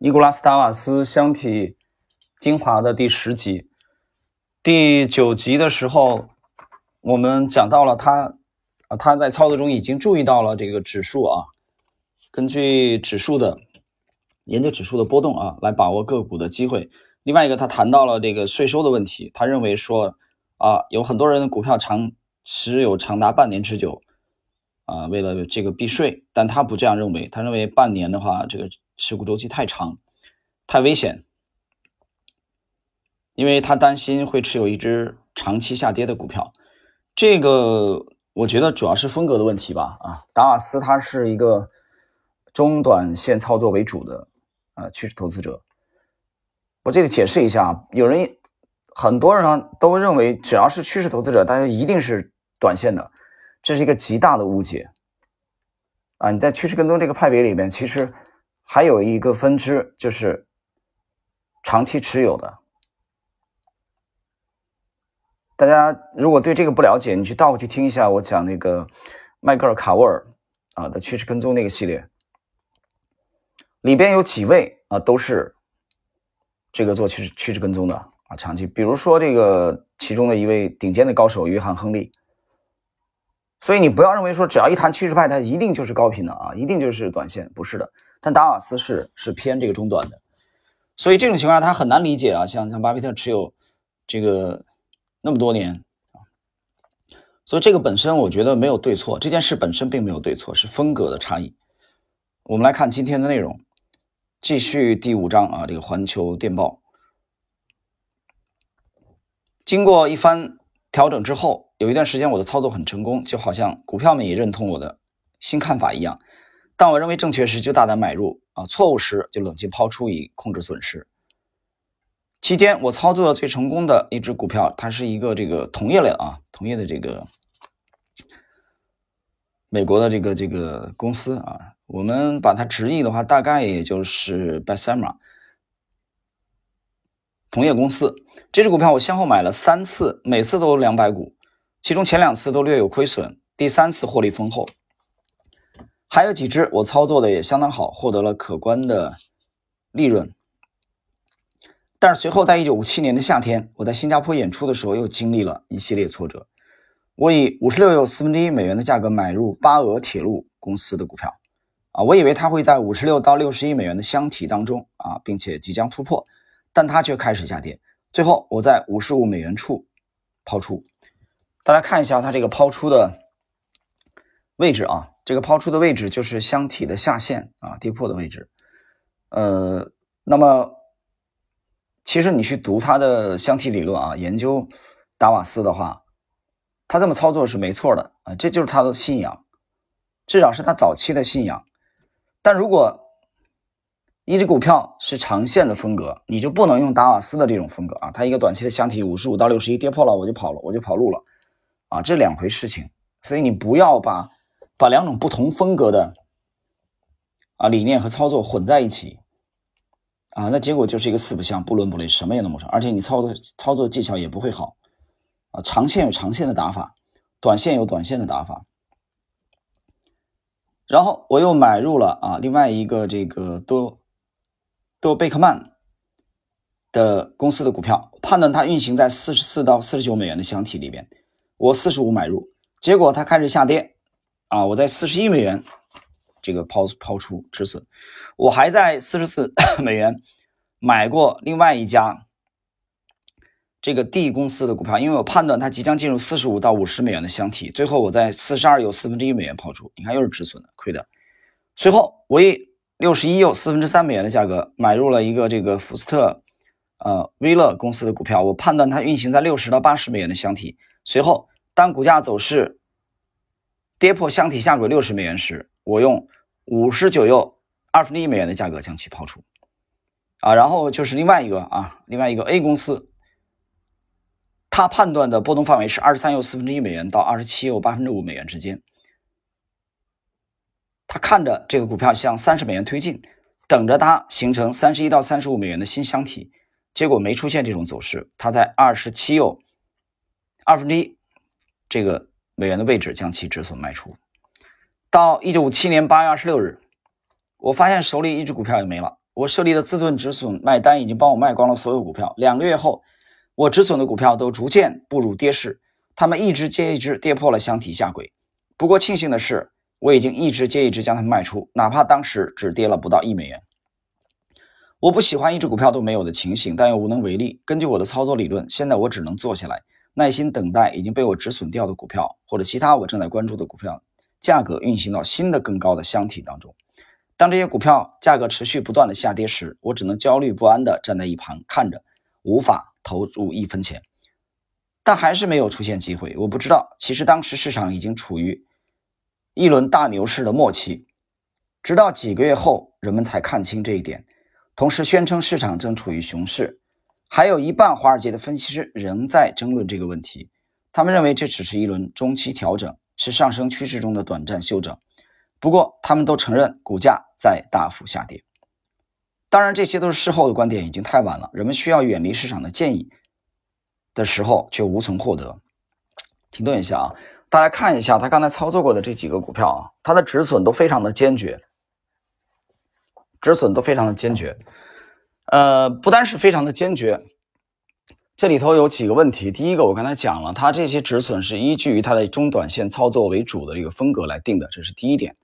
尼古拉斯·达瓦斯箱体精华的第十集，第九集的时候，我们讲到了他啊，他在操作中已经注意到了这个指数啊，根据指数的研究指数的波动啊，来把握个股的机会。另外一个，他谈到了这个税收的问题，他认为说啊，有很多人的股票长持有长达半年之久。啊，为了这个避税，但他不这样认为。他认为半年的话，这个持股周期太长，太危险，因为他担心会持有一只长期下跌的股票。这个我觉得主要是风格的问题吧。啊，达瓦斯他是一个中短线操作为主的啊趋势投资者。我这里解释一下，有人很多人呢都认为，只要是趋势投资者，大家一定是短线的。这是一个极大的误解啊！你在趋势跟踪这个派别里面，其实还有一个分支，就是长期持有的。大家如果对这个不了解，你去倒回去听一下我讲那个迈克尔·卡沃尔啊的趋势跟踪那个系列，里边有几位啊都是这个做趋势趋势跟踪的啊，长期。比如说这个其中的一位顶尖的高手约翰·亨利。所以你不要认为说只要一谈趋势派，它一定就是高频的啊，一定就是短线，不是的。但达瓦斯是是偏这个中短的，所以这种情况下他很难理解啊。像像巴菲特持有这个那么多年啊，所以这个本身我觉得没有对错，这件事本身并没有对错，是风格的差异。我们来看今天的内容，继续第五章啊，这个环球电报，经过一番调整之后。有一段时间，我的操作很成功，就好像股票们也认同我的新看法一样。当我认为正确时，就大胆买入啊；错误时就冷静抛出，以控制损失。期间，我操作的最成功的一只股票，它是一个这个同业类啊，同业的这个美国的这个这个公司啊，我们把它直译的话，大概也就是 Bessemer 同业公司。这只股票我先后买了三次，每次都两百股。其中前两次都略有亏损，第三次获利丰厚。还有几只我操作的也相当好，获得了可观的利润。但是随后，在一九五七年的夏天，我在新加坡演出的时候，又经历了一系列挫折。我以五十六又四分之一美元的价格买入巴俄铁路公司的股票，啊，我以为它会在五十六到六十亿美元的箱体当中啊，并且即将突破，但它却开始下跌。最后，我在五十五美元处抛出。大家看一下它这个抛出的位置啊，这个抛出的位置就是箱体的下限啊，跌破的位置。呃，那么其实你去读它的箱体理论啊，研究达瓦斯的话，他这么操作是没错的啊，这就是他的信仰，至少是他早期的信仰。但如果一只股票是长线的风格，你就不能用达瓦斯的这种风格啊，它一个短期的箱体五十五到六十一跌破了，我就跑了，我就跑路了。啊，这两回事情，所以你不要把把两种不同风格的啊理念和操作混在一起啊，那结果就是一个四不像，不伦不类，什么也弄不成，而且你操作操作技巧也不会好啊。长线有长线的打法，短线有短线的打法。然后我又买入了啊另外一个这个多多贝克曼的公司的股票，判断它运行在四十四到四十九美元的箱体里边。我四十五买入，结果它开始下跌，啊，我在四十一美元这个抛抛出止损，我还在四十四 美元买过另外一家这个 D 公司的股票，因为我判断它即将进入四十五到五十美元的箱体，最后我在四十二又四分之一美元抛出，你看又是止损的，亏的。随后我以六十一又四分之三美元的价格买入了一个这个福斯特呃威乐公司的股票，我判断它运行在六十到八十美元的箱体。随后，当股价走势跌破箱体下轨六十美元时，我用五十九又二分之一美元的价格将其抛出。啊，然后就是另外一个啊，另外一个 A 公司，它判断的波动范围是二十三又四分之一美元到二十七又八分之五美元之间。他看着这个股票向三十美元推进，等着它形成三十一到三十五美元的新箱体，结果没出现这种走势，它在二十七又。二分之一这个美元的位置将其止损卖出。到一九五七年八月二十六日，我发现手里一只股票也没了，我设立的自动止损卖单已经帮我卖光了所有股票。两个月后，我止损的股票都逐渐步入跌势，他们一只接一只跌破了箱体下轨。不过庆幸的是，我已经一只接一只将它们卖出，哪怕当时只跌了不到一美元。我不喜欢一只股票都没有的情形，但又无能为力。根据我的操作理论，现在我只能坐下来，耐心等待已经被我止损掉的股票，或者其他我正在关注的股票价格运行到新的更高的箱体当中。当这些股票价格持续不断的下跌时，我只能焦虑不安地站在一旁看着，无法投入一分钱。但还是没有出现机会。我不知道，其实当时市场已经处于一轮大牛市的末期，直到几个月后，人们才看清这一点。同时宣称市场正处于熊市，还有一半华尔街的分析师仍在争论这个问题。他们认为这只是一轮中期调整，是上升趋势中的短暂休整。不过，他们都承认股价在大幅下跌。当然，这些都是事后的观点，已经太晚了。人们需要远离市场的建议的时候，却无从获得。停顿一下啊，大家看一下他刚才操作过的这几个股票啊，它的止损都非常的坚决。止损都非常的坚决，呃，不单是非常的坚决，这里头有几个问题。第一个，我刚才讲了，它这些止损是依据于它的中短线操作为主的这个风格来定的，这是第一点。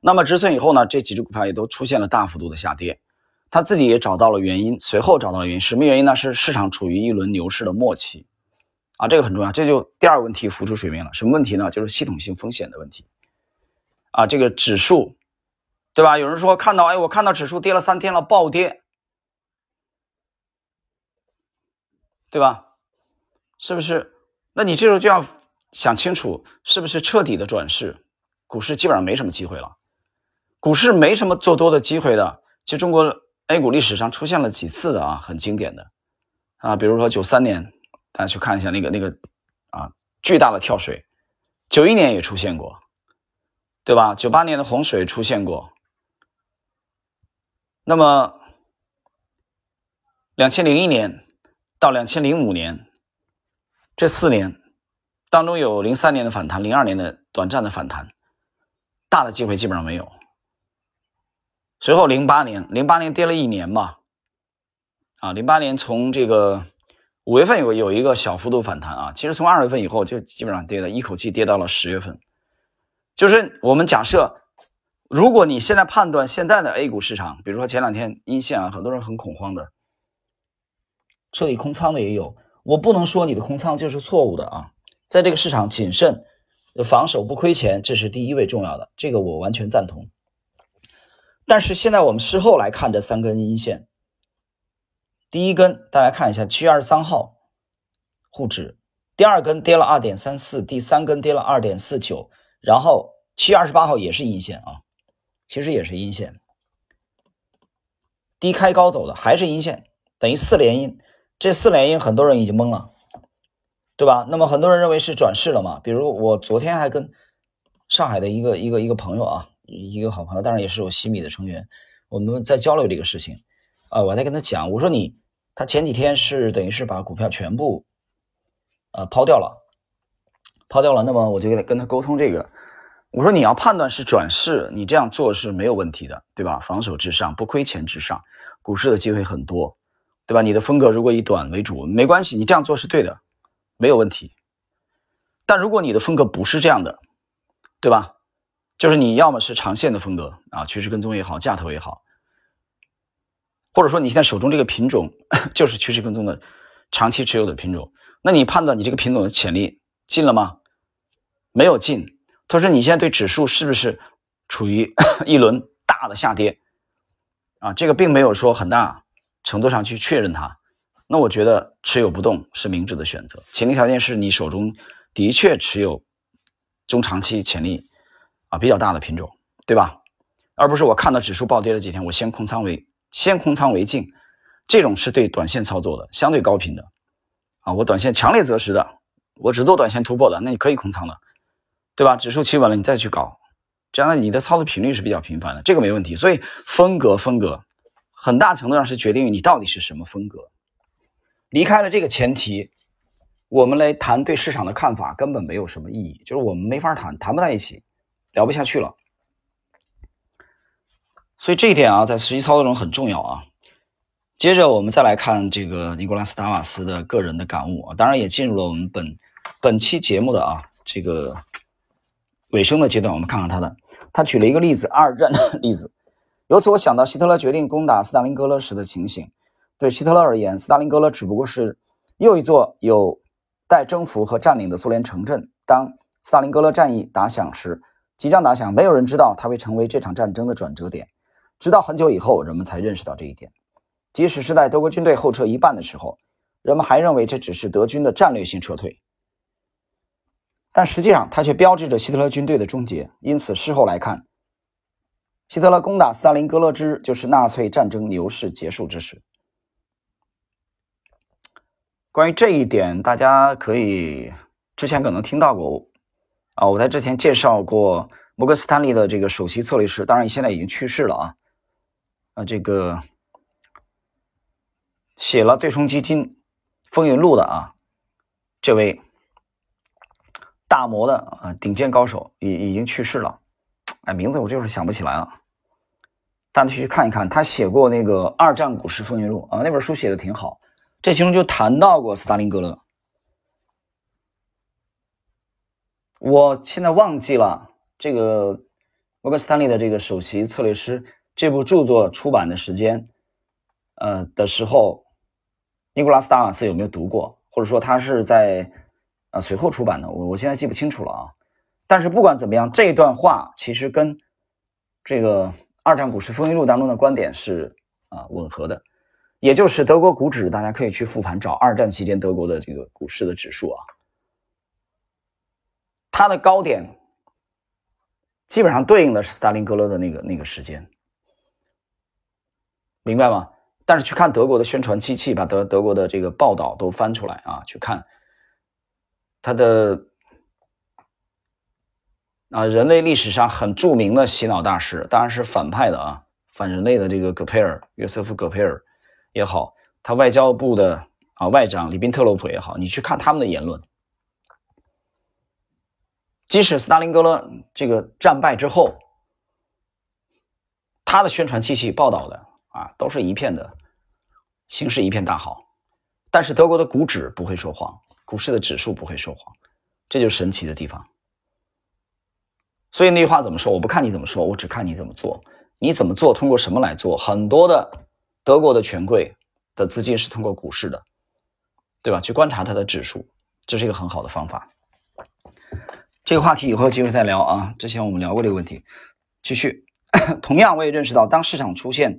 那么止损以后呢，这几只股票也都出现了大幅度的下跌，他自己也找到了原因，随后找到了原因，什么原因呢？是市场处于一轮牛市的末期，啊，这个很重要，这就第二个问题浮出水面了。什么问题呢？就是系统性风险的问题，啊，这个指数。对吧？有人说看到，哎，我看到指数跌了三天了，暴跌，对吧？是不是？那你这时候就要想清楚，是不是彻底的转势？股市基本上没什么机会了，股市没什么做多的机会的。其实中国 A 股历史上出现了几次的啊，很经典的啊，比如说九三年，大家去看一下那个那个啊巨大的跳水，九一年也出现过，对吧？九八年的洪水出现过。那么，两千零一年到两千零五年这四年当中，有零三年的反弹，零二年的短暂的反弹，大的机会基本上没有。随后零八年，零八年跌了一年嘛，啊，零八年从这个五月份有有一个小幅度反弹啊，其实从二月份以后就基本上跌了一口气跌到了十月份，就是我们假设。如果你现在判断现在的 A 股市场，比如说前两天阴线啊，很多人很恐慌的，设立空仓的也有。我不能说你的空仓就是错误的啊，在这个市场谨慎防守不亏钱，这是第一位重要的，这个我完全赞同。但是现在我们事后来看这三根阴线，第一根大家看一下七月二十三号沪指，第二根跌了二点三四，第三根跌了二点四九，然后七月二十八号也是阴线啊。其实也是阴线，低开高走的还是阴线，等于四连阴。这四连阴很多人已经懵了，对吧？那么很多人认为是转世了嘛？比如我昨天还跟上海的一个一个一个朋友啊，一个好朋友，当然也是我西米的成员，我们在交流这个事情啊。我在跟他讲，我说你他前几天是等于是把股票全部呃抛掉了，抛掉了。那么我就跟他跟他沟通这个。我说你要判断是转世，你这样做是没有问题的，对吧？防守至上，不亏钱至上，股市的机会很多，对吧？你的风格如果以短为主，没关系，你这样做是对的，没有问题。但如果你的风格不是这样的，对吧？就是你要么是长线的风格啊，趋势跟踪也好，价投也好，或者说你现在手中这个品种 就是趋势跟踪的长期持有的品种，那你判断你这个品种的潜力进了吗？没有进。他说：“你现在对指数是不是处于 一轮大的下跌？啊，这个并没有说很大程度上去确认它。那我觉得持有不动是明智的选择。前提条件是你手中的确持有中长期潜力啊比较大的品种，对吧？而不是我看到指数暴跌了几天，我先空仓为先空仓为敬，这种是对短线操作的相对高频的啊。我短线强烈择时的，我只做短线突破的，那你可以空仓的。”对吧？指数企稳了，你再去搞，这样你的操作频率是比较频繁的，这个没问题。所以风格风格，很大程度上是决定于你到底是什么风格。离开了这个前提，我们来谈对市场的看法根本没有什么意义，就是我们没法谈，谈不在一起，聊不下去了。所以这一点啊，在实际操作中很重要啊。接着我们再来看这个尼古拉斯·达瓦斯的个人的感悟啊，当然也进入了我们本本期节目的啊这个尾声的阶段。我们看看他的，他举了一个例子，二战的 例子。由此我想到希特勒决定攻打斯大林格勒时的情形。对希特勒而言，斯大林格勒只不过是又一座有待征服和占领的苏联城镇。当斯大林格勒战役打响时，即将打响，没有人知道它会成为这场战争的转折点。直到很久以后，人们才认识到这一点。即使是在德国军队后撤一半的时候，人们还认为这只是德军的战略性撤退，但实际上它却标志着希特勒军队的终结。因此，事后来看，希特勒攻打斯大林格勒之日就是纳粹战争牛市结束之时。关于这一点，大家可以之前可能听到过啊，我在之前介绍过摩根斯坦利的这个首席策略师，当然现在已经去世了啊，啊这个。写了对冲基金风云录的啊，这位大摩的啊顶尖高手已已经去世了，哎，名字我就是想不起来了。大家去看一看，他写过那个《二战股市风云录》啊，那本书写的挺好。这其中就谈到过斯大林格勒。我现在忘记了这个摩根斯坦利的这个首席策略师这部著作出版的时间，呃的时候。尼古拉斯·达瓦斯有没有读过？或者说他是在啊随后出版的？我我现在记不清楚了啊。但是不管怎么样，这段话其实跟这个《二战股市风云录》当中的观点是啊吻合的。也就是德国股指，大家可以去复盘找二战期间德国的这个股市的指数啊，它的高点基本上对应的是斯大林格勒的那个那个时间，明白吗？但是去看德国的宣传机器，把德德国的这个报道都翻出来啊，去看他的啊，人类历史上很著名的洗脑大师，当然是反派的啊，反人类的这个戈培尔，约瑟夫·戈培尔也好，他外交部的啊外长里宾特洛普也好，你去看他们的言论，即使斯大林格勒这个战败之后，他的宣传机器报道的。啊，都是一片的，形势一片大好，但是德国的股指不会说谎，股市的指数不会说谎，这就是神奇的地方。所以那句话怎么说？我不看你怎么说，我只看你怎么做。你怎么做？通过什么来做？很多的德国的权贵的资金是通过股市的，对吧？去观察它的指数，这是一个很好的方法。这个话题以后有机会再聊啊。之前我们聊过这个问题，继续。同样，我也认识到，当市场出现。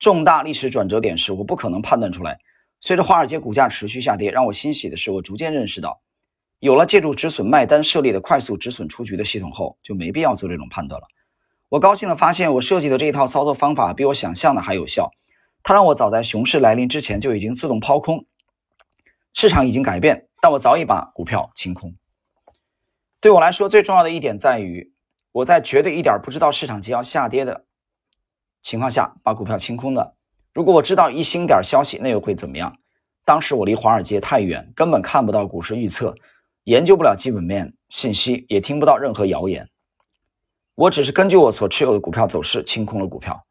重大历史转折点时，我不可能判断出来。随着华尔街股价持续下跌，让我欣喜的是，我逐渐认识到，有了借助止损卖单设立的快速止损出局的系统后，就没必要做这种判断了。我高兴地发现，我设计的这一套操作方法比我想象的还有效。它让我早在熊市来临之前就已经自动抛空。市场已经改变，但我早已把股票清空。对我来说，最重要的一点在于，我在绝对一点不知道市场即要下跌的。情况下把股票清空的。如果我知道一星点消息，那又会怎么样？当时我离华尔街太远，根本看不到股市预测，研究不了基本面信息，也听不到任何谣言。我只是根据我所持有的股票走势清空了股票。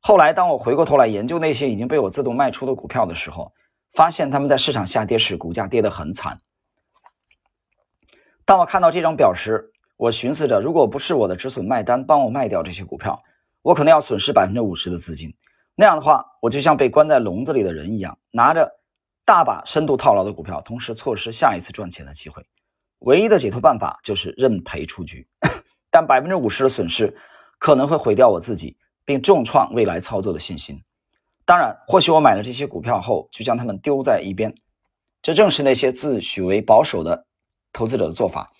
后来，当我回过头来研究那些已经被我自动卖出的股票的时候，发现他们在市场下跌时股价跌得很惨。当我看到这张表时，我寻思着，如果不是我的止损卖单帮我卖掉这些股票，我可能要损失百分之五十的资金，那样的话，我就像被关在笼子里的人一样，拿着大把深度套牢的股票，同时错失下一次赚钱的机会。唯一的解脱办法就是认赔出局，但百分之五十的损失可能会毁掉我自己，并重创未来操作的信心。当然，或许我买了这些股票后就将它们丢在一边，这正是那些自诩为保守的投资者的做法。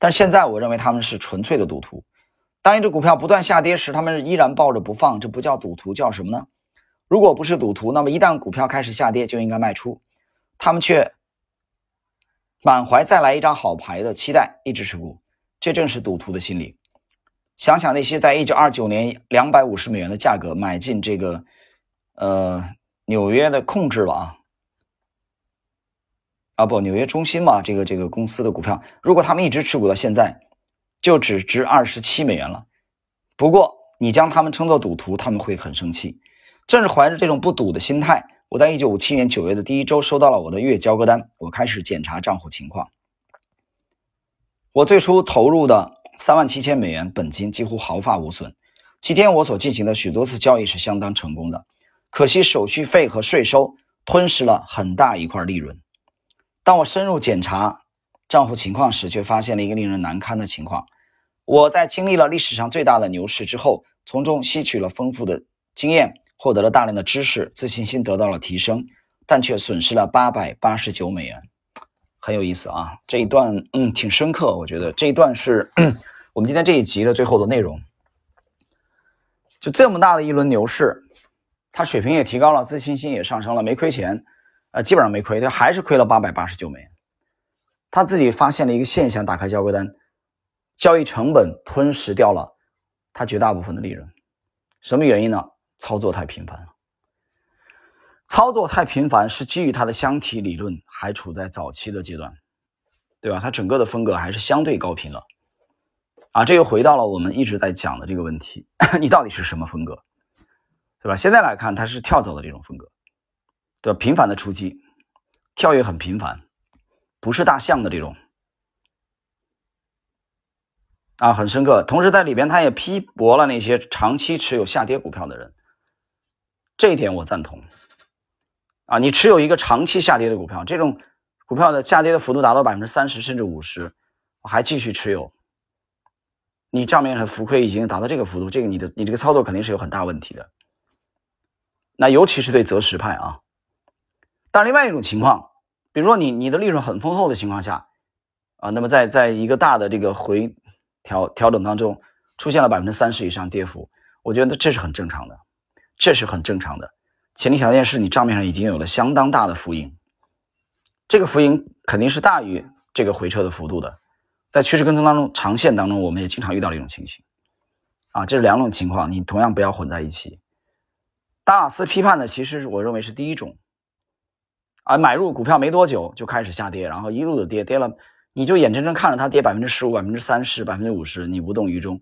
但现在，我认为他们是纯粹的赌徒。当一只股票不断下跌时，他们依然抱着不放，这不叫赌徒，叫什么呢？如果不是赌徒，那么一旦股票开始下跌，就应该卖出。他们却满怀再来一张好牌的期待，一直持股，这正是赌徒的心理。想想那些在1929年两百五十美元的价格买进这个，呃，纽约的控制了啊，啊不，纽约中心嘛，这个这个公司的股票，如果他们一直持股到现在。就只值二十七美元了。不过你将他们称作赌徒，他们会很生气。正是怀着这种不赌的心态，我在一九五七年九月的第一周收到了我的月交割单，我开始检查账户情况。我最初投入的三万七千美元本金几乎毫发无损，期间我所进行的许多次交易是相当成功的。可惜手续费和税收吞噬了很大一块利润。当我深入检查账户情况时，却发现了一个令人难堪的情况：我在经历了历史上最大的牛市之后，从中吸取了丰富的经验，获得了大量的知识，自信心得到了提升，但却损失了八百八十九美元。很有意思啊，这一段嗯挺深刻，我觉得这一段是我们今天这一集的最后的内容。就这么大的一轮牛市，他水平也提高了，自信心也上升了，没亏钱，呃，基本上没亏，他还是亏了八百八十九美元。他自己发现了一个现象，打开交割单，交易成本吞噬掉了他绝大部分的利润。什么原因呢？操作太频繁了。操作太频繁是基于它的箱体理论还处在早期的阶段，对吧？它整个的风格还是相对高频了，啊，这又回到了我们一直在讲的这个问题：你到底是什么风格，对吧？现在来看，它是跳走的这种风格，对吧？频繁的出击，跳跃很频繁，不是大象的这种，啊，很深刻。同时在里边，它也批驳了那些长期持有下跌股票的人，这一点我赞同。啊，你持有一个长期下跌的股票，这种股票的下跌的幅度达到百分之三十甚至五十，还继续持有，你账面上浮亏已经达到这个幅度，这个你的你这个操作肯定是有很大问题的。那尤其是对择时派啊。但另外一种情况，比如说你你的利润很丰厚的情况下，啊，那么在在一个大的这个回调调整当中出现了百分之三十以上跌幅，我觉得这是很正常的，这是很正常的。前提条件是你账面上已经有了相当大的浮盈，这个浮盈肯定是大于这个回撤的幅度的。在趋势跟踪当中，长线当中我们也经常遇到这种情形，啊，这是两种情况，你同样不要混在一起。大肆批判的其实我认为是第一种，啊，买入股票没多久就开始下跌，然后一路的跌，跌了你就眼睁睁看着它跌百分之十五、百分之三十、百分之五十，你无动于衷，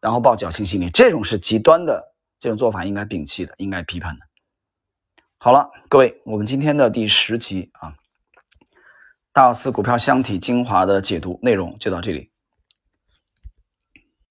然后抱侥幸心理，这种是极端的这种做法，应该摒弃的，应该批判的。好了，各位，我们今天的第十集啊，大四股票箱体精华的解读内容就到这里。